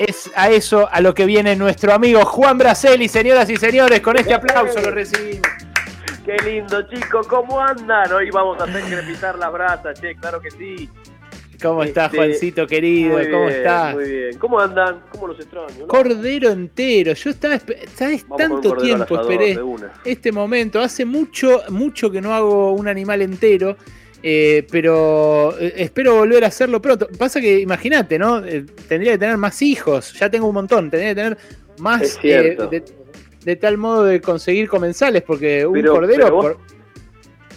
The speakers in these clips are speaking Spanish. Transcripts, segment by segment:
es a eso a lo que viene nuestro amigo Juan Braceli, señoras y señores, con este aplauso lo recibimos. Qué lindo, chicos, ¿cómo andan? Hoy vamos a hacer crepitar las brasas, che, claro que sí. ¿Cómo estás, este, Juancito querido? ¿Cómo estás? Muy bien. ¿Cómo andan? ¿Cómo los extraño? Cordero entero. Yo estaba, ¿sabes? Tanto tiempo esperé este momento. Hace mucho, mucho que no hago un animal entero. Eh, pero eh, espero volver a hacerlo pronto. Pasa que, imagínate, ¿no? Eh, tendría que tener más hijos. Ya tengo un montón. Tendría que tener más. De, tal modo de conseguir comensales, porque un cordero.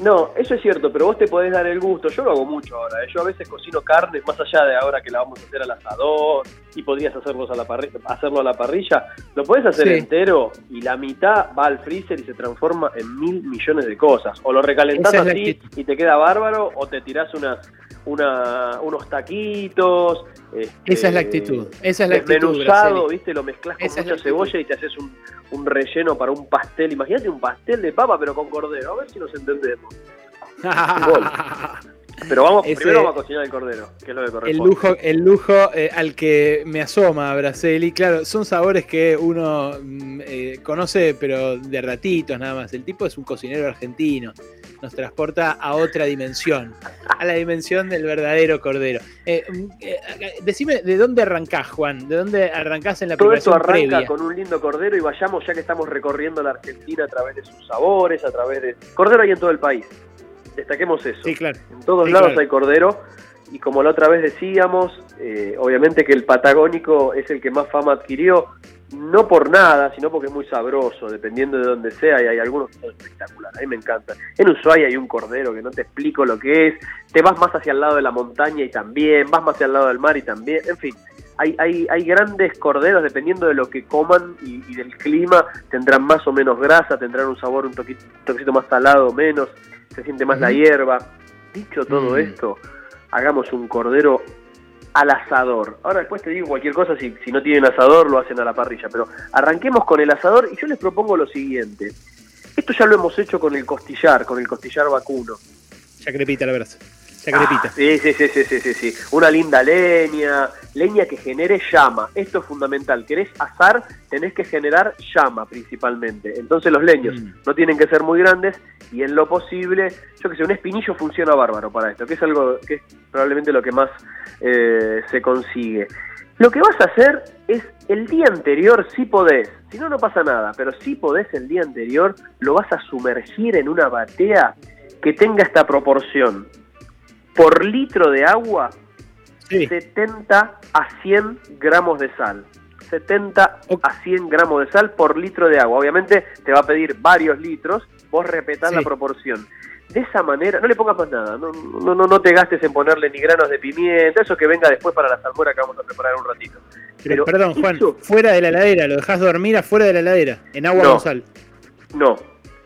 No, eso es cierto, pero vos te podés dar el gusto. Yo lo hago mucho ahora. ¿eh? Yo a veces cocino carne, más allá de ahora que la vamos a hacer al asador y podrías hacerlos a la hacerlo a la parrilla. Lo podés hacer entero y la mitad va al freezer y se transforma en mil millones de cosas. O lo recalentás así y te queda bárbaro, o te tirás unas una, unos taquitos. Este, esa es la actitud. Esa es la actitud. ¿viste? Lo mezclas con mucha cebolla y te haces un, un, relleno para un pastel. Imagínate un pastel de papa, pero con cordero. A ver si nos entendemos. Pero vamos, primero vamos a cocinar el cordero, que es lo que corresponde. El lujo, el lujo eh, al que me asoma Braceli, claro, son sabores que uno mm, eh, conoce, pero de ratitos nada más. El tipo es un cocinero argentino, nos transporta a otra dimensión, a la dimensión del verdadero cordero. Eh, mm, decime, ¿de dónde arrancás, Juan? ¿De dónde arrancás en la Todo esto arranca con un lindo cordero y vayamos ya que estamos recorriendo la Argentina a través de sus sabores, a través de... Cordero hay en todo el país destaquemos eso. Sí, claro. En todos lados hay cordero y como la otra vez decíamos, eh, obviamente que el patagónico es el que más fama adquirió, no por nada, sino porque es muy sabroso, dependiendo de donde sea, y hay algunos que son espectaculares, a mí me encanta. En Ushuaia hay un cordero que no te explico lo que es, te vas más hacia el lado de la montaña y también, vas más hacia el lado del mar y también, en fin, hay, hay, hay grandes corderos, dependiendo de lo que coman y, del clima, tendrán más o menos grasa, tendrán un sabor un, toquito, un más salado o menos, se siente más la hierba. Dicho todo mm. esto, hagamos un cordero al asador. Ahora después te digo cualquier cosa, si, si no tienen asador lo hacen a la parrilla, pero arranquemos con el asador y yo les propongo lo siguiente. Esto ya lo hemos hecho con el costillar, con el costillar vacuno. Ya crepita la Ah, sí, sí, sí, sí, sí, sí, Una linda leña, leña que genere llama. Esto es fundamental. Querés asar, tenés que generar llama principalmente. Entonces los leños mm. no tienen que ser muy grandes y en lo posible, yo que sé, un espinillo funciona bárbaro para esto, que es algo que es probablemente lo que más eh, se consigue. Lo que vas a hacer es el día anterior, si podés, si no, no pasa nada, pero si podés el día anterior, lo vas a sumergir en una batea que tenga esta proporción por litro de agua, 70 a 100 gramos de sal. 70 a 100 gramos de sal por litro de agua. Obviamente te va a pedir varios litros, vos repetás la proporción. De esa manera, no le pongas más nada, no, no, no, no te gastes en ponerle ni granos de pimienta, eso que venga después para la salmuera que vamos a preparar un ratito. Pero, perdón, Juan, fuera de la heladera, lo dejas dormir afuera de la heladera, en agua no, sal. No,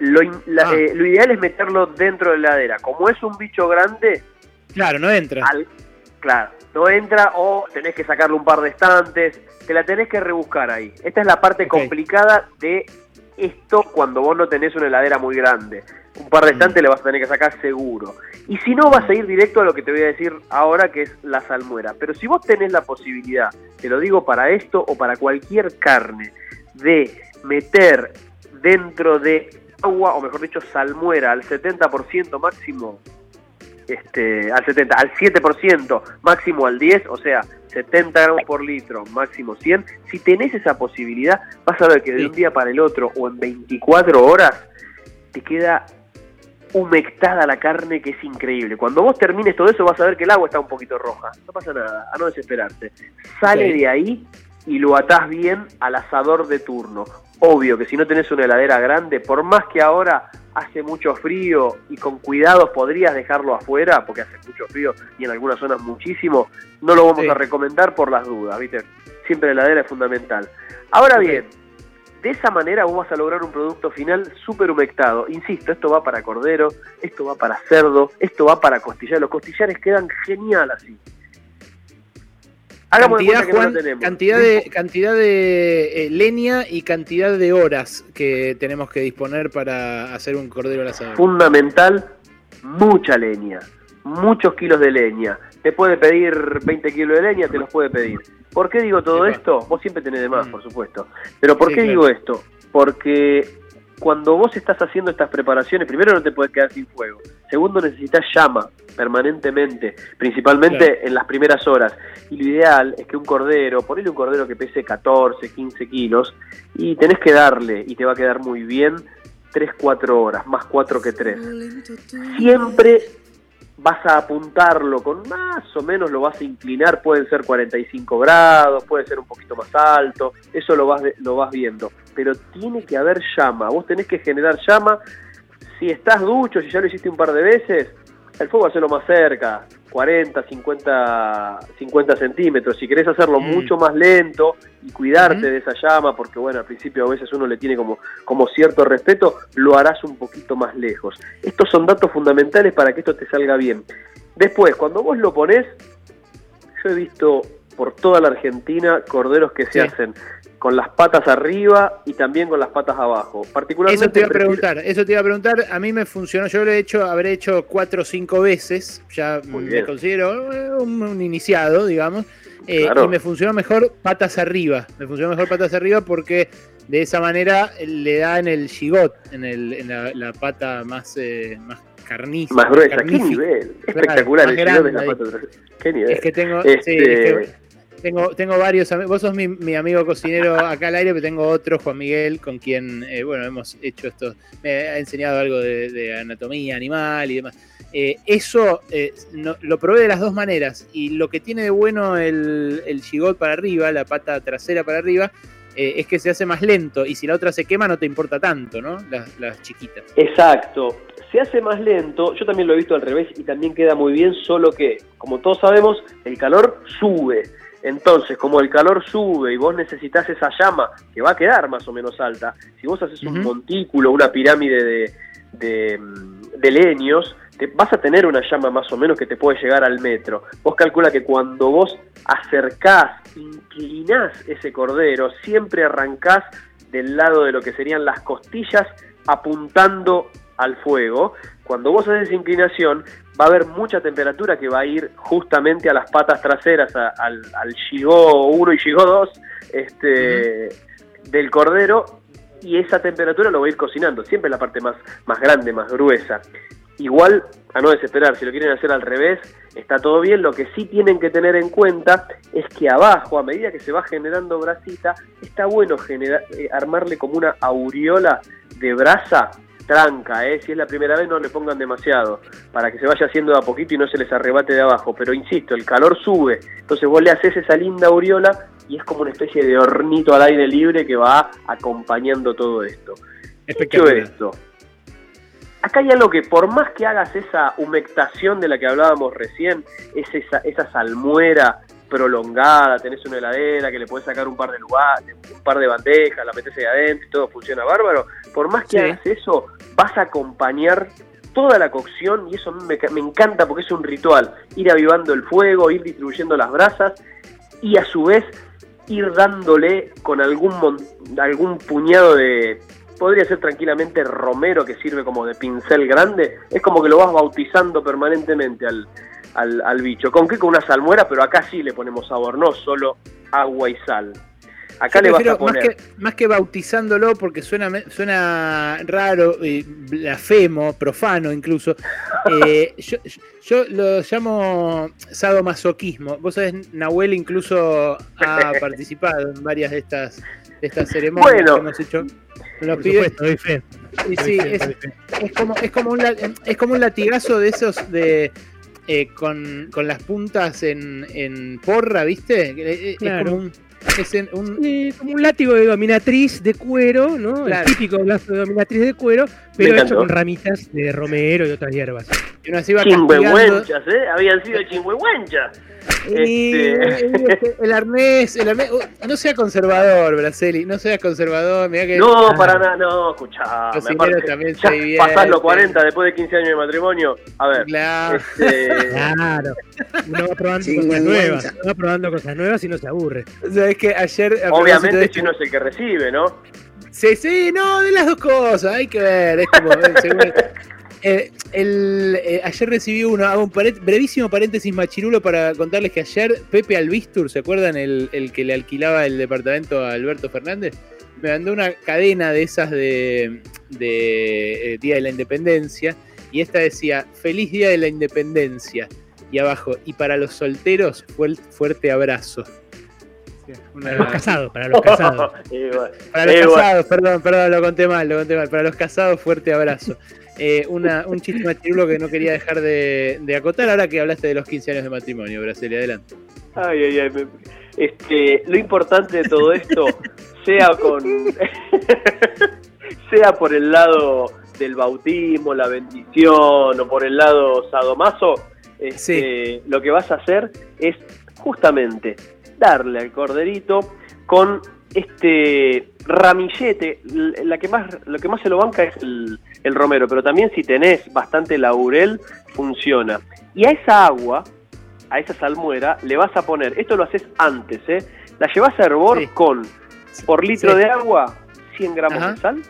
lo, ah. eh, lo ideal es meterlo dentro de la heladera. Como es un bicho grande, Claro, no entra. claro, no entra o tenés que sacarle un par de estantes, te la tenés que rebuscar ahí. Esta es la parte complicada de esto cuando vos no tenés una heladera muy grande. Un par de mm. estantes le vas a tener que sacar seguro. Y si no, vas a ir directo a lo que te voy a decir ahora, que es la salmuera. Pero si vos tenés la posibilidad, te lo digo para esto o para cualquier carne, de meter dentro de agua, o mejor dicho, salmuera al 70% máximo, este, al 70, al 7%, máximo al 10, o sea, 70 gramos por litro, máximo 100, si tenés esa posibilidad, vas a ver que de un día para el otro o en 24 horas te queda humectada la carne que es increíble. Cuando vos termines todo eso vas a ver que el agua está un poquito roja. No pasa nada, a no desesperarte. Sale de ahí y lo atás bien al asador de turno. Obvio que si no tenés una heladera grande, por más que ahora hace mucho frío y con cuidado podrías dejarlo afuera, porque hace mucho frío y en algunas zonas muchísimo, no lo vamos a recomendar por las dudas, ¿viste? Siempre la heladera es fundamental. Ahora bien, de esa manera vos vas a lograr un producto final súper humectado. Insisto, esto va para cordero, esto va para cerdo, esto va para costillar. Los costillares quedan genial así cantidad, de, cantidad de eh, leña y cantidad de horas que tenemos que disponer para hacer un cordero al asado. Fundamental, mucha leña, muchos kilos de leña. Te puede pedir 20 kilos de leña, te los puede pedir. ¿Por qué digo todo esto? Vos siempre tenés de más, mm. por supuesto. Pero ¿por qué digo esto? Porque cuando vos estás haciendo estas preparaciones, primero no te puedes quedar sin fuego. Segundo, necesitas llama permanentemente, principalmente en las primeras horas. Y lo ideal es que un cordero, ponele un cordero que pese 14, 15 kilos, y tenés que darle, y te va a quedar muy bien, 3, 4 horas, más 4 que 3. Siempre vas a apuntarlo con más o menos lo vas a inclinar, pueden ser 45 grados, puede ser un poquito más alto, eso lo vas, lo vas viendo, pero tiene que haber llama, vos tenés que generar llama, si estás ducho, si ya lo hiciste un par de veces, el fuego hacerlo más cerca, 40, 50, 50 centímetros. Si querés hacerlo mm. mucho más lento y cuidarte de esa llama, porque bueno, al principio a veces uno le tiene como, como cierto respeto, lo harás un poquito más lejos. Estos son datos fundamentales para que esto te salga bien. Después, cuando vos lo pones, yo he visto por toda la Argentina corderos que se hacen con las patas arriba y también con las patas abajo. Particularmente eso te iba a preguntar, eso te iba a preguntar, a mí me funcionó, yo lo he hecho, habré hecho cuatro o cinco veces, ya me considero eh, un, iniciado, digamos, eh, y me funcionó mejor patas arriba, me funcionó mejor patas arriba porque de esa manera le da en el gigot, en, el, en la, pata más, eh, más carniza. Más gruesa, qué nivel, espectacular el de la pata Qué nivel. Es que tengo, sí, es que, este, tengo, tengo varios amigos. Vos sos mi, amigo cocinero acá al aire, pero tengo otro, Juan Miguel, con quien, eh, bueno, hemos hecho esto. Me ha enseñado algo de, anatomía animal y demás. Eh, eso eh, lo probé de las dos maneras. Y lo que tiene de bueno el, el gigot para arriba, la pata trasera para arriba, es que se hace más lento. Y si la otra se quema, no te importa tanto, ¿no? Las, las chiquitas. Exacto se hace más lento, yo también lo he visto al revés y también queda muy bien, solo que, como todos sabemos, el calor sube. Entonces, como el calor sube y vos necesitas esa llama, que va a quedar más o menos alta, si vos haces un montículo, una pirámide de, de, leños, te, vas a tener una llama más o menos que te puede llegar al metro. Vos calcula que cuando vos acercás, inclinás ese cordero, siempre arrancás del lado de lo que serían las costillas apuntando al fuego. Cuando vos haces inclinación, va a haber mucha temperatura que va a ir justamente a las patas traseras, al, al 1 y Shigo 2 este, del cordero, y esa temperatura lo va a ir cocinando, siempre la parte más, más grande, más gruesa. Igual, a no desesperar, si lo quieren hacer al revés, está todo bien. Lo que sí tienen que tener en cuenta es que abajo, a medida que se va generando brasita, está bueno eh, armarle como una aureola de brasa tranca, ¿eh? si es la primera vez no le pongan demasiado, para que se vaya haciendo de a poquito y no se les arrebate de abajo, pero insisto, el calor sube, entonces vos le haces esa linda aureola y es como una especie de hornito al aire libre que va acompañando todo esto. Dicho esto, acá hay algo que por más que hagas esa humectación de la que hablábamos recién, es esa, esa salmuera prolongada, tenés una heladera que le puedes sacar un par de lugares, un par de bandejas, la metes ahí adentro y todo funciona bárbaro. Por más que hagas eso, vas a acompañar toda la cocción y eso me, me encanta porque es un ritual, ir avivando el fuego, ir distribuyendo las brasas y a su vez ir dándole con algún, algún puñado de, podría ser tranquilamente romero que sirve como de pincel grande, es como que lo vas bautizando permanentemente al, al, al bicho. ¿Con qué? Con una salmuera, pero acá sí le ponemos sabor, no solo agua y sal. Acá le vas a poner. Más que, más que bautizándolo, porque suena, suena raro, blasfemo, profano incluso. Eh, yo, yo, lo llamo sadomasoquismo. Vos sabés, Nahuel incluso ha participado en varias de estas, de estas ceremonias que hemos hecho. Los Y sí, es, es, como, es, como un, es como un latigazo de esos de eh, con, con, las puntas en, en porra, ¿viste? Eh, es, como un, es un... como un látigo de dominatriz de cuero, ¿no? El típico látigo de dominatriz de cuero, pero hecho con ramitas de romero y otras hierbas. Y va ¿eh? Habían sido chingüehuenchas. Este... el arnés, el arnés, no sea conservador, Braceli, no seas conservador. que, no, para nada, no, escuchá. también Pasás los 40 después de 15 años de matrimonio. A ver. Claro. Este... claro. Uno va probando cosas nuevas. Uno va probando cosas nuevas y no se aburre. O sea, es que ayer. Obviamente, si uno es el que recibe, ¿no? Sí, sí, no, de las dos cosas, hay que ver. Es como, eh, eh, ayer recibí uno, hago un brevísimo paréntesis machirulo para contarles que ayer Pepe Albistur, ¿se acuerdan? El, que le alquilaba el departamento a Alberto Fernández, me mandó una cadena de esas de, de Día de la Independencia y esta decía, feliz Día de la Independencia. Y abajo, y para los solteros, fuerte abrazo. Para los casados, para los casados. para los casados, perdón, perdón, lo conté mal, lo conté mal. Para los casados, fuerte abrazo. Eh, una, un chiste machirulo que no quería dejar de, acotar ahora que hablaste de los 15 años de matrimonio, Brasilia, adelante. Ay, ay, ay. Este, lo importante de todo esto, sea con. sea por el lado del bautismo, la bendición, o por el lado sadomaso, este, lo que vas a hacer es justamente darle al corderito con este ramillete, la que más, lo que más se lo banca es el, romero, pero también si tenés bastante laurel, funciona. Y a esa agua, a esa salmuera, le vas a poner, esto lo haces antes, ¿eh? La llevas a hervor con, por litro de agua, 100 gramos de sal,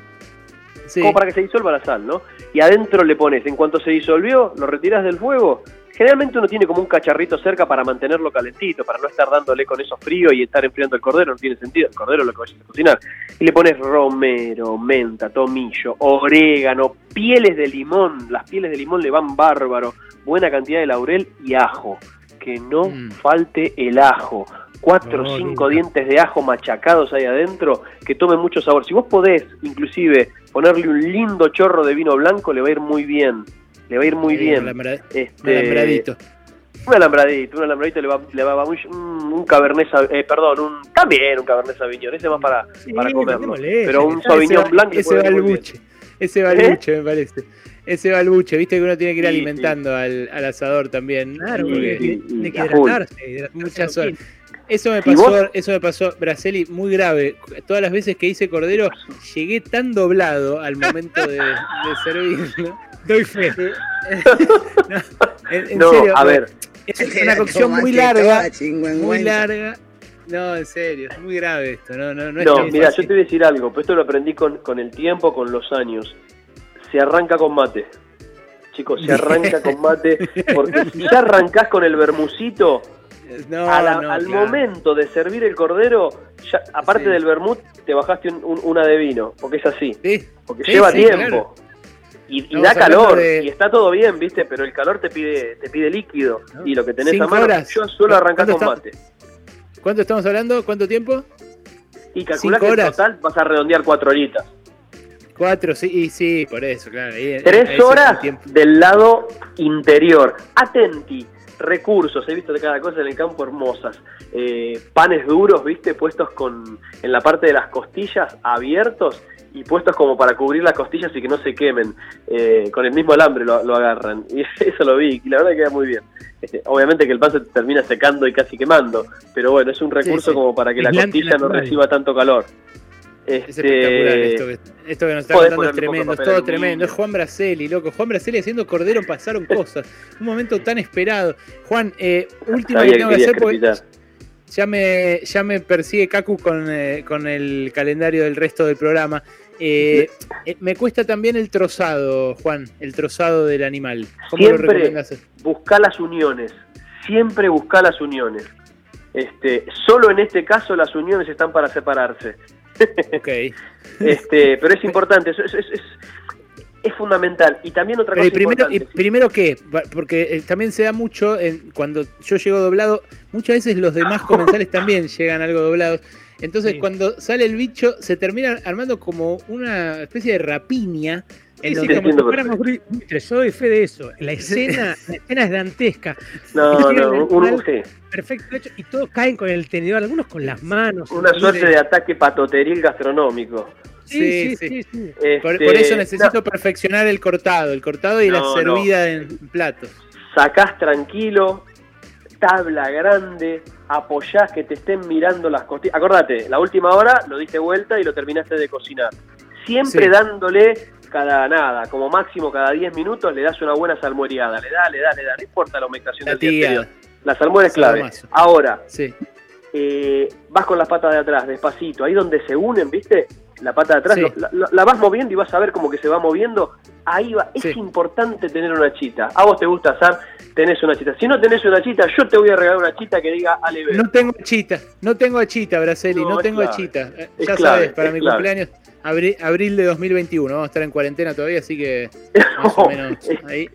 como para que se disuelva la sal, ¿no? Y adentro le pones, en cuanto se disolvió, lo retiras del fuego Generalmente uno tiene como un cacharrito cerca para mantenerlo calentito, para no estar dándole con eso frío y estar enfriando el cordero, no tiene sentido, el cordero es lo que vayas a cocinar. Y le pones romero, menta, tomillo, orégano, pieles de limón, las pieles de limón le van bárbaro, buena cantidad de laurel y ajo. Que no mm. falte el ajo cuatro o cinco dientes de ajo machacados ahí adentro que tome mucho sabor. Si vos podés, inclusive, ponerle un lindo chorro de vino blanco, le va a ir muy bien le va a ir muy bien. Un, este, alambradito. Un alambradito, un alambradito le va, le va, muy, un, un cabernet, eh, perdón, un, también un cabernet sauvignon, ese más para, para comerlo. pero un sauvignon blanco. Ese va al buche, ese va al ¿Eh? buche me parece. Ese va al buche, viste que uno tiene que ir alimentando Al, al, asador también. Claro, porque tiene que hidratarse. Muchas horas. Eso me pasó, eso me pasó, Braceli, muy grave. Todas las veces que hice cordero, llegué tan doblado al momento de, de servirlo. Doy fe. en, serio, a ver. Es una cocción muy larga. Muy larga. No, en serio, es muy grave esto. No, no, no, no mira, yo te voy a decir algo, pero esto lo aprendí con, con el tiempo, con los años. Se arranca con mate. Chicos, se arranca con mate. Porque si ya arrancás con el bermucito, al momento de servir el cordero, ya, aparte del vermut, te bajaste una de vino, porque es así. Porque lleva tiempo. Y, da calor, y está todo bien, ¿viste? Pero el calor te pide te pide líquido. Y lo que tenés a mano, yo suelo arrancar con mate. ¿Cuánto estamos hablando? ¿Cuánto tiempo? Y calcula que en total vas a redondear cuatro horitas. Cuatro, sí, sí, por eso, claro. Tres horas del lado interior. Atenti, recursos, he visto de cada cosa en el campo hermosas. Eh, panes duros, viste, puestos con en la parte de las costillas abiertos y puestos como para cubrir las costillas y que no se quemen. Eh, con el mismo alambre lo, agarran. Y eso lo vi, y la verdad que queda muy bien. Este, obviamente que el pan se termina secando y casi quemando, pero bueno, es un recurso como para que la costilla no reciba tanto calor. Es espectacular este, esto que, esto que nos está contando, es tremendo, es todo tremendo. Es Juan Braceli, loco. Juan Braceli haciendo cordero pasaron cosas. Un momento tan esperado. Juan, eh, última que tengo que hacer porque ya me, ya me persigue Kaku con, eh, con el calendario del resto del programa. Eh, eh, me cuesta también el trozado, Juan, el trozado del animal. ¿Cómo Siempre lo busca las uniones. Siempre busca las uniones. Este, solo en este caso las uniones están para separarse. Ok. este, pero es importante, es, es, fundamental. Y también otra cosa primero, Y primero qué, porque eh, también se da mucho, en, cuando yo llego doblado, muchas veces los demás comensales también llegan algo doblados. Entonces, cuando sale el bicho, se termina armando como una especie de rapiña. En sí, como yo doy fe de eso. La escena, la escena es dantesca. No, no, un sí. Perfecto hecho. Y todos caen con el tenedor, algunos con las manos. Una suerte de ataque patoteril gastronómico. Sí, sí, sí. por, este, eso necesito perfeccionar el cortado, el cortado y la servida en platos. Sacás tranquilo, tabla grande, apoyás que te estén mirando las costillas. Acordate, la última hora lo diste vuelta y lo terminaste de cocinar. Siempre dándole cada nada, como máximo cada 10 minutos le das una buena salmuereada. Le da, le da, le da, no importa la humectación del día La salmuera es clave. Ahora, eh, vas con las patas de atrás, despacito, ahí donde se unen, ¿viste? La pata de atrás, la, vas moviendo y vas a ver como que se va moviendo. Ahí va, es importante tener una chita. A vos te gusta hacer, tenés una chita. Si no tenés una chita, yo te voy a regalar una chita que diga Ale No tengo chita, no tengo chita, Braceli, no, tengo chita. ya sabes, para mi cumpleaños Abril, de 2021, vamos a estar en cuarentena todavía, así que más o menos ahí.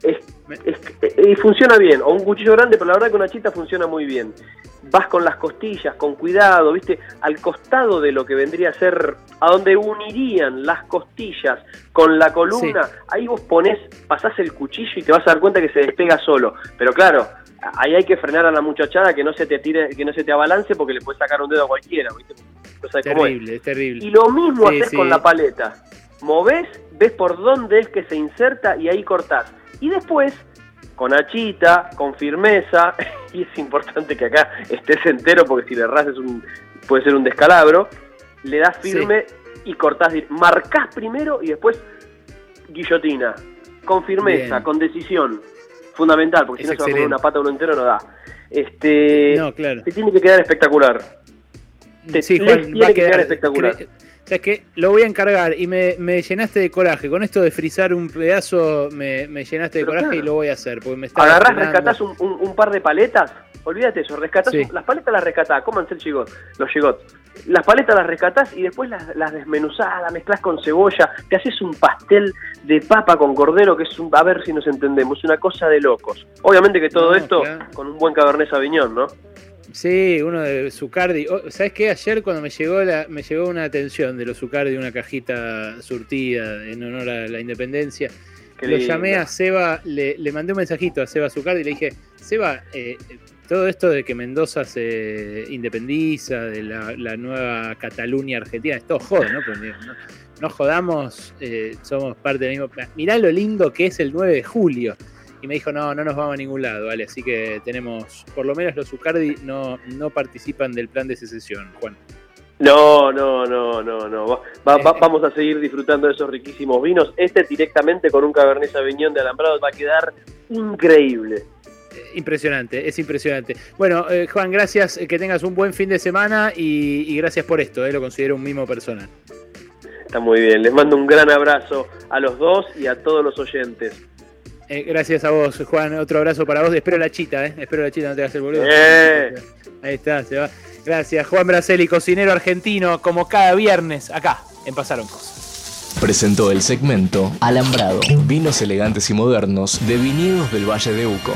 y funciona bien, o un cuchillo grande, pero la verdad que una chita funciona muy bien. Vas con las costillas, con cuidado, viste, al costado de lo que vendría a ser, a donde unirían las costillas con la columna, ahí vos pones, pasás el cuchillo y te vas a dar cuenta que se despega solo. Pero claro, ahí hay que frenar a la muchachada que no se te tire, que no se te abalance porque le puedes sacar un dedo a cualquiera, ¿viste? Terrible, es. terrible. Y lo mismo haces con la paleta. Movés, ves por dónde es que se inserta y ahí cortás. Y después, con achita, con firmeza, y es importante que acá estés entero porque si le rases un, puede ser un descalabro, le das firme y cortás, marcás primero y después guillotina, con firmeza, con decisión, fundamental, porque si no se va a una pata uno entero no da. Este, no, claro. Te tiene que quedar espectacular sí, Juan, va a quedar espectacular. O sea, es que lo voy a encargar y me, llenaste de coraje. Con esto de frizar un pedazo, me, llenaste de coraje y lo voy a hacer. Porque me Agarrás, rescatás un, par de paletas. Olvídate eso, rescatás las paletas las rescatás, cómanse el chigot, los gigots. Las paletas las rescatás y después las, las desmenuzás, las mezclas con cebolla, te haces un pastel de papa con cordero que es un, a ver si nos entendemos, una cosa de locos. Obviamente que todo esto con un buen cabernet sauvignon, ¿no? Sí, uno de Zucardi. Oh, ¿Sabes qué? Ayer cuando me llegó la, me llegó una atención de los Zucardi, una cajita surtida en honor a la independencia. Lo llamé a Seba, le, mandé un mensajito a Seba Zucardi y le dije, Seba, eh, todo esto de que Mendoza se independiza, de la, nueva Cataluña argentina, es todo joda, ¿no? no, jodamos, eh, somos parte del mismo. Mirá lo lindo que es el 9 de julio y me dijo, no, no nos vamos a ningún lado, ¿vale? Así que tenemos, por lo menos los Zucardi no, no participan del plan de secesión, Juan. No, no, no, no, no. Eh, vamos a seguir disfrutando de esos riquísimos vinos. Este directamente con un Cabernet Sauvignon de Alambrado va a quedar increíble. Eh, impresionante, es impresionante. Bueno, eh, Juan, gracias, que tengas un buen fin de semana y, gracias por esto, lo considero un mimo personal. Está muy bien, les mando un gran abrazo a los dos y a todos los oyentes. Eh, gracias a vos, Juan. Otro abrazo para vos. Espero la chita, ¿eh? Espero la chita, no te hagas el boludo. Eh. Ahí está, se va. Gracias, Juan Braceli, cocinero argentino, como cada viernes, acá, en Pasaron Cosas. Presentó el segmento Alambrado, vinos elegantes y modernos de viñedos del Valle de Uco.